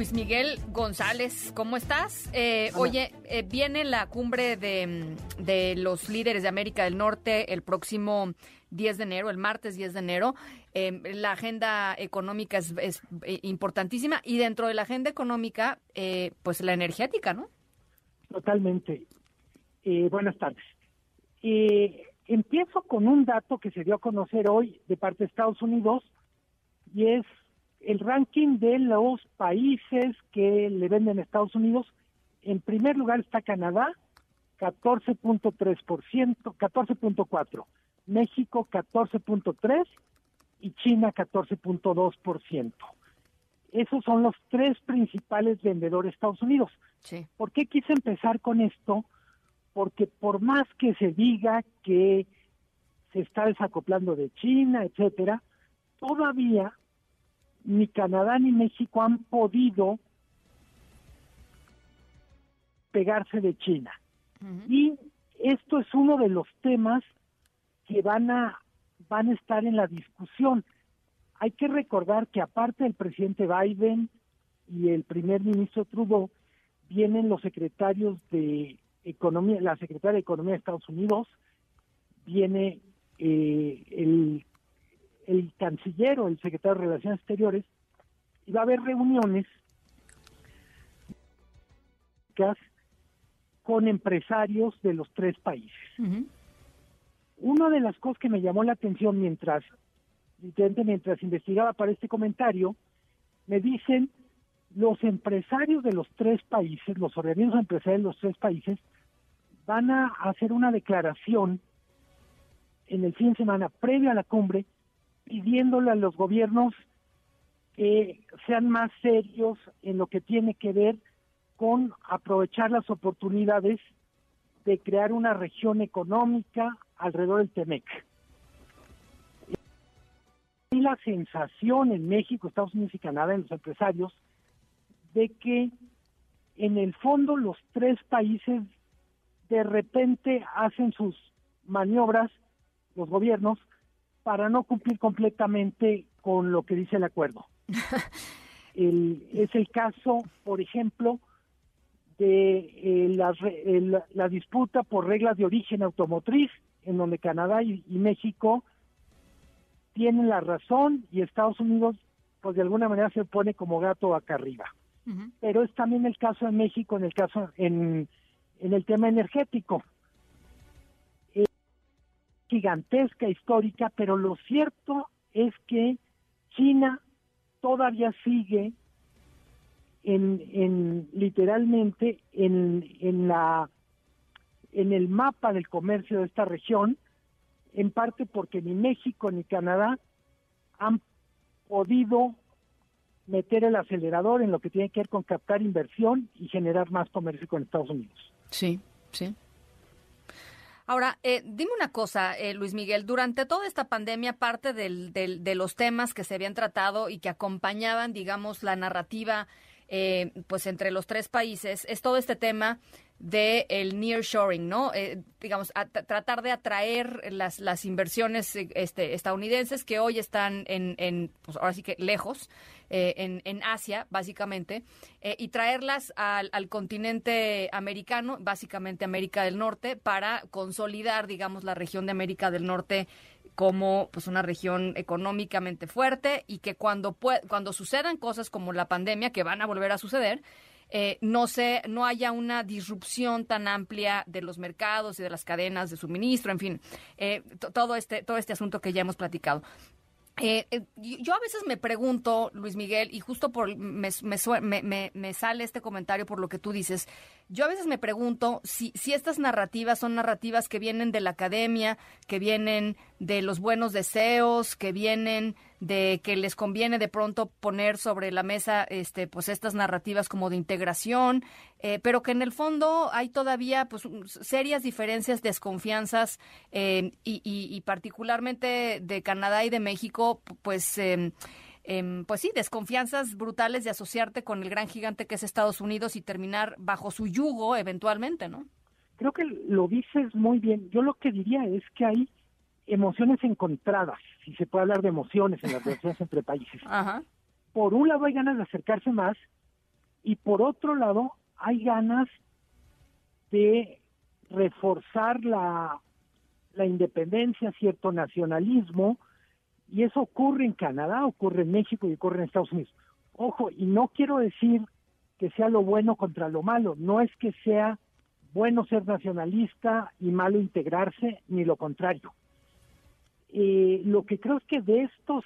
Luis Miguel González, ¿cómo estás? Eh, oye, eh, viene la cumbre de, de, los líderes de América del Norte el próximo 10 de enero, el martes 10 de enero. Eh, la agenda económica es, es, importantísima y dentro de la agenda económica, pues la energética, ¿no? Totalmente. buenas tardes. empiezo con un dato que se dio a conocer hoy de parte de Estados Unidos y es el ranking de los países que le venden a Estados Unidos, en primer lugar está Canadá, 14.3%, 14.4%, México 14.3% y China 14.2%. Esos son los tres principales vendedores de Estados Unidos. Sí. ¿Por qué quise empezar con esto? Porque por más que se diga que se está desacoplando de China, etcétera, todavía ni Canadá ni México han podido pegarse de China. Y esto es uno de los temas que van a van a estar en la discusión. Hay que recordar que aparte del presidente Biden y el primer ministro Trudeau, vienen los secretarios de Economía, la secretaria de Economía de Estados Unidos, viene eh, el el canciller o el secretario de Relaciones Exteriores, y va a haber reuniones con empresarios de los tres países. Una de las cosas que me llamó la atención mientras, mientras investigaba para este comentario, me dicen los empresarios de los tres países, los organismos empresarios de los tres países, van a hacer una declaración en el fin de semana previo a la cumbre pidiéndole a los gobiernos que sean más serios en lo que tiene que ver con aprovechar las oportunidades de crear una región económica alrededor del TEMEC. Y la sensación en México, Estados Unidos y Canadá, en los empresarios, de que en el fondo los tres países de repente hacen sus maniobras, los gobiernos, para no cumplir completamente con lo que dice el acuerdo. es el caso, por ejemplo, de eh, la, disputa por reglas de origen automotriz, en donde Canadá y, México tienen la razón y Estados Unidos, pues de alguna manera se pone como gato acá arriba. Pero es también el caso de México en el caso en, en el tema energético gigantesca, histórica, pero lo cierto es que China todavía sigue en, en literalmente en, en la en el mapa del comercio de esta región, en parte porque ni México ni Canadá han podido meter el acelerador en lo que tiene que ver con captar inversión y generar más comercio con Estados Unidos. Sí, sí. Ahora, eh, dime una cosa, eh, Luis Miguel, durante toda esta pandemia, parte del, del, de los temas que se habían tratado y que acompañaban, digamos, la narrativa, eh, pues entre los tres países, es todo este tema de el nearshoring, ¿no? Eh, digamos, tratar de atraer las, las inversiones eh, este, estadounidenses que hoy están en, pues ahora sí que lejos, eh, en, en, Asia, básicamente, y traerlas al, al, continente americano, básicamente América del Norte, para consolidar, digamos, la región de América del Norte como pues una región económicamente fuerte y que cuando cuando sucedan cosas como la pandemia que van a volver a suceder eh, no se, no haya una disrupción tan amplia de los mercados y de las cadenas de suministro, en fin, eh, todo este, todo este asunto que ya hemos platicado. Eh, yo a veces me pregunto, Luis Miguel, y justo por me, me, me, sale este comentario por lo que tú dices, yo a veces me pregunto si, si estas narrativas son narrativas que vienen de la academia, que vienen de los buenos deseos que vienen de que les conviene de pronto poner sobre la mesa este pues estas narrativas como de integración eh, pero que en el fondo hay todavía pues serias diferencias desconfianzas eh, y, y, particularmente de Canadá y de México pues eh, pues sí, desconfianzas brutales de asociarte con el gran gigante que es Estados Unidos y terminar bajo su yugo eventualmente, ¿no? Creo que lo dices muy bien. Yo lo que diría es que hay emociones encontradas, si se puede hablar de emociones en las relaciones entre países. Por un lado hay ganas de acercarse más y por otro lado hay ganas de reforzar la, la independencia, cierto nacionalismo, y eso ocurre en Canadá, ocurre en México y ocurre en Estados Unidos. Ojo, y no quiero decir que sea lo bueno contra lo malo, no es que sea bueno ser nacionalista y malo integrarse, ni lo contrario. Eh, lo que creo es que de estos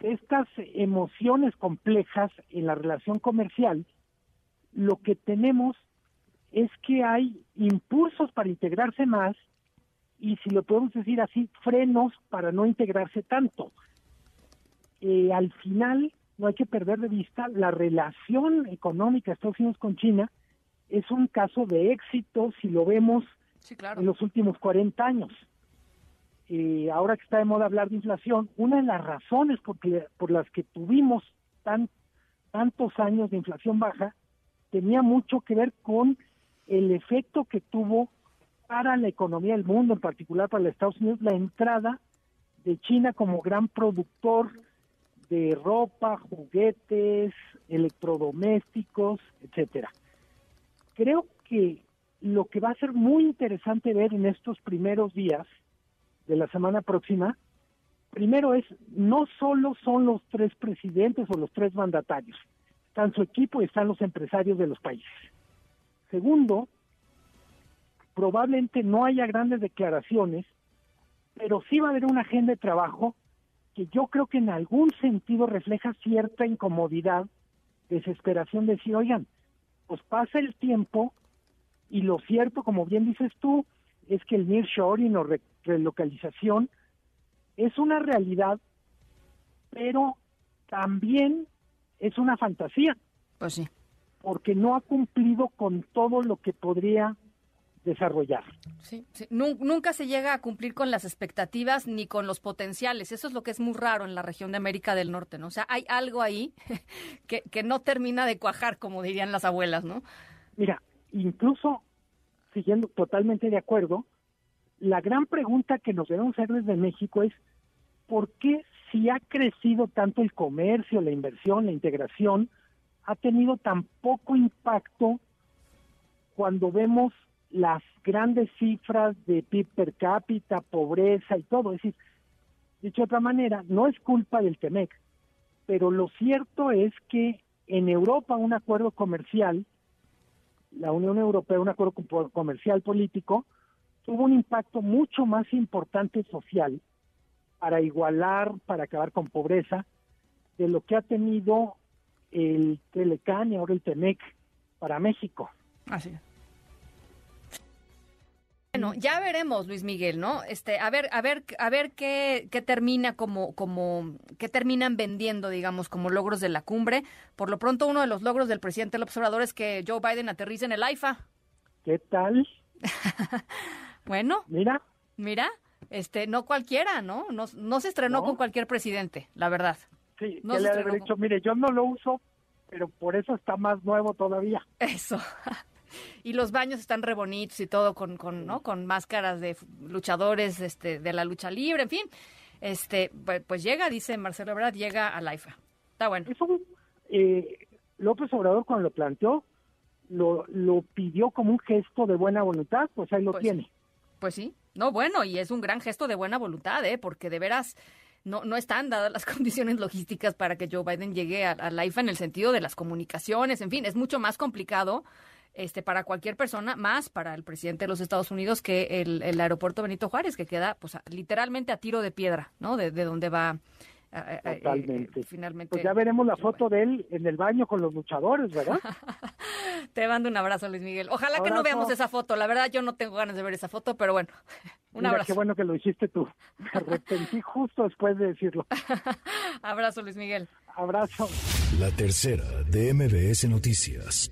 de estas emociones complejas en la relación comercial, lo que tenemos es que hay impulsos para integrarse más y si lo podemos decir así, frenos para no integrarse tanto. Eh, al final, no hay que perder de vista la relación económica de Estados Unidos con China es un caso de éxito si lo vemos en los últimos 40 años. Eh, ahora que está de moda hablar de inflación, una de las razones por, por las que tuvimos tan, tantos años de inflación baja tenía mucho que ver con el efecto que tuvo para la economía del mundo, en particular para los Estados Unidos, la entrada de China como gran productor de ropa, juguetes, electrodomésticos, etcétera. Creo que lo que va a ser muy interesante ver en estos primeros días de la semana próxima, primero es, no solo son los tres presidentes o los tres mandatarios, están su equipo y están los empresarios de los países. Segundo, probablemente no haya grandes declaraciones, pero sí va a haber una agenda de trabajo que yo creo que en algún sentido refleja cierta incomodidad, desesperación de decir, oigan, pues pasa el tiempo y lo cierto, como bien dices tú, es que el nearshoring o relocalización es una realidad, pero también es una fantasía. Pues sí. Porque no ha cumplido con todo lo que podría desarrollar. Sí, Nunca se llega a cumplir con las expectativas ni con los potenciales. Eso es lo que es muy raro en la región de América del Norte, ¿no? O sea, hay algo ahí que, que no termina de cuajar, como dirían las abuelas, ¿no? Mira, incluso siguiendo totalmente de acuerdo, la gran pregunta que nos debemos hacer desde México es, ¿por qué si ha crecido tanto el comercio, la inversión, la integración, ha tenido tan poco impacto cuando vemos las grandes cifras de PIB per cápita, pobreza y todo? Es decir, dicho de otra manera, no es culpa del TEMEC, pero lo cierto es que en Europa un acuerdo comercial, la Unión Europea un acuerdo comercial político, tuvo un impacto mucho más importante social para igualar, para acabar con pobreza, de lo que ha tenido el Telecan y ahora el TEMEC para México. Así Bueno, ya veremos, Luis Miguel, ¿no? Este, a ver, a ver, a ver qué, qué termina como, como, qué terminan vendiendo, digamos, como logros de la cumbre. Por lo pronto, uno de los logros del presidente del observador es que Joe Biden aterriza en el AIFA. ¿Qué tal? Bueno. Mira. Mira, este, no cualquiera, ¿no? No, no se estrenó con cualquier presidente, la verdad. Sí, no le haber dicho, mire, yo no lo uso, pero por eso está más nuevo todavía. Eso. y los baños están re bonitos y todo con, con, ¿no? con máscaras de luchadores este, de la lucha libre, en fin. Este, pues, pues llega, dice Marcelo Ebrard, llega a la IFA. Está bueno. Eso, eh, López Obrador cuando lo planteó, lo, lo pidió como un gesto de buena voluntad, pues ahí lo pues tiene. Pues sí, no, bueno, y es un gran gesto de buena voluntad, ¿eh? porque de veras no, no están dadas las condiciones logísticas para que Joe Biden llegue a, la IFA en el sentido de las comunicaciones, en fin, es mucho más complicado este, para cualquier persona, más para el presidente de los Estados Unidos que el, aeropuerto Benito Juárez, que queda pues literalmente a tiro de piedra, ¿no? De, de donde va Totalmente. finalmente. Pues ya veremos la foto de él en el baño con los luchadores, ¿verdad? Te mando un abrazo, Luis Miguel. Ojalá que no veamos esa foto. La verdad, yo no tengo ganas de ver esa foto, pero bueno, un abrazo. Qué bueno que lo hiciste tú. Me arrepentí justo después de decirlo. abrazo, Luis Miguel. Abrazo. La tercera de MBS Noticias.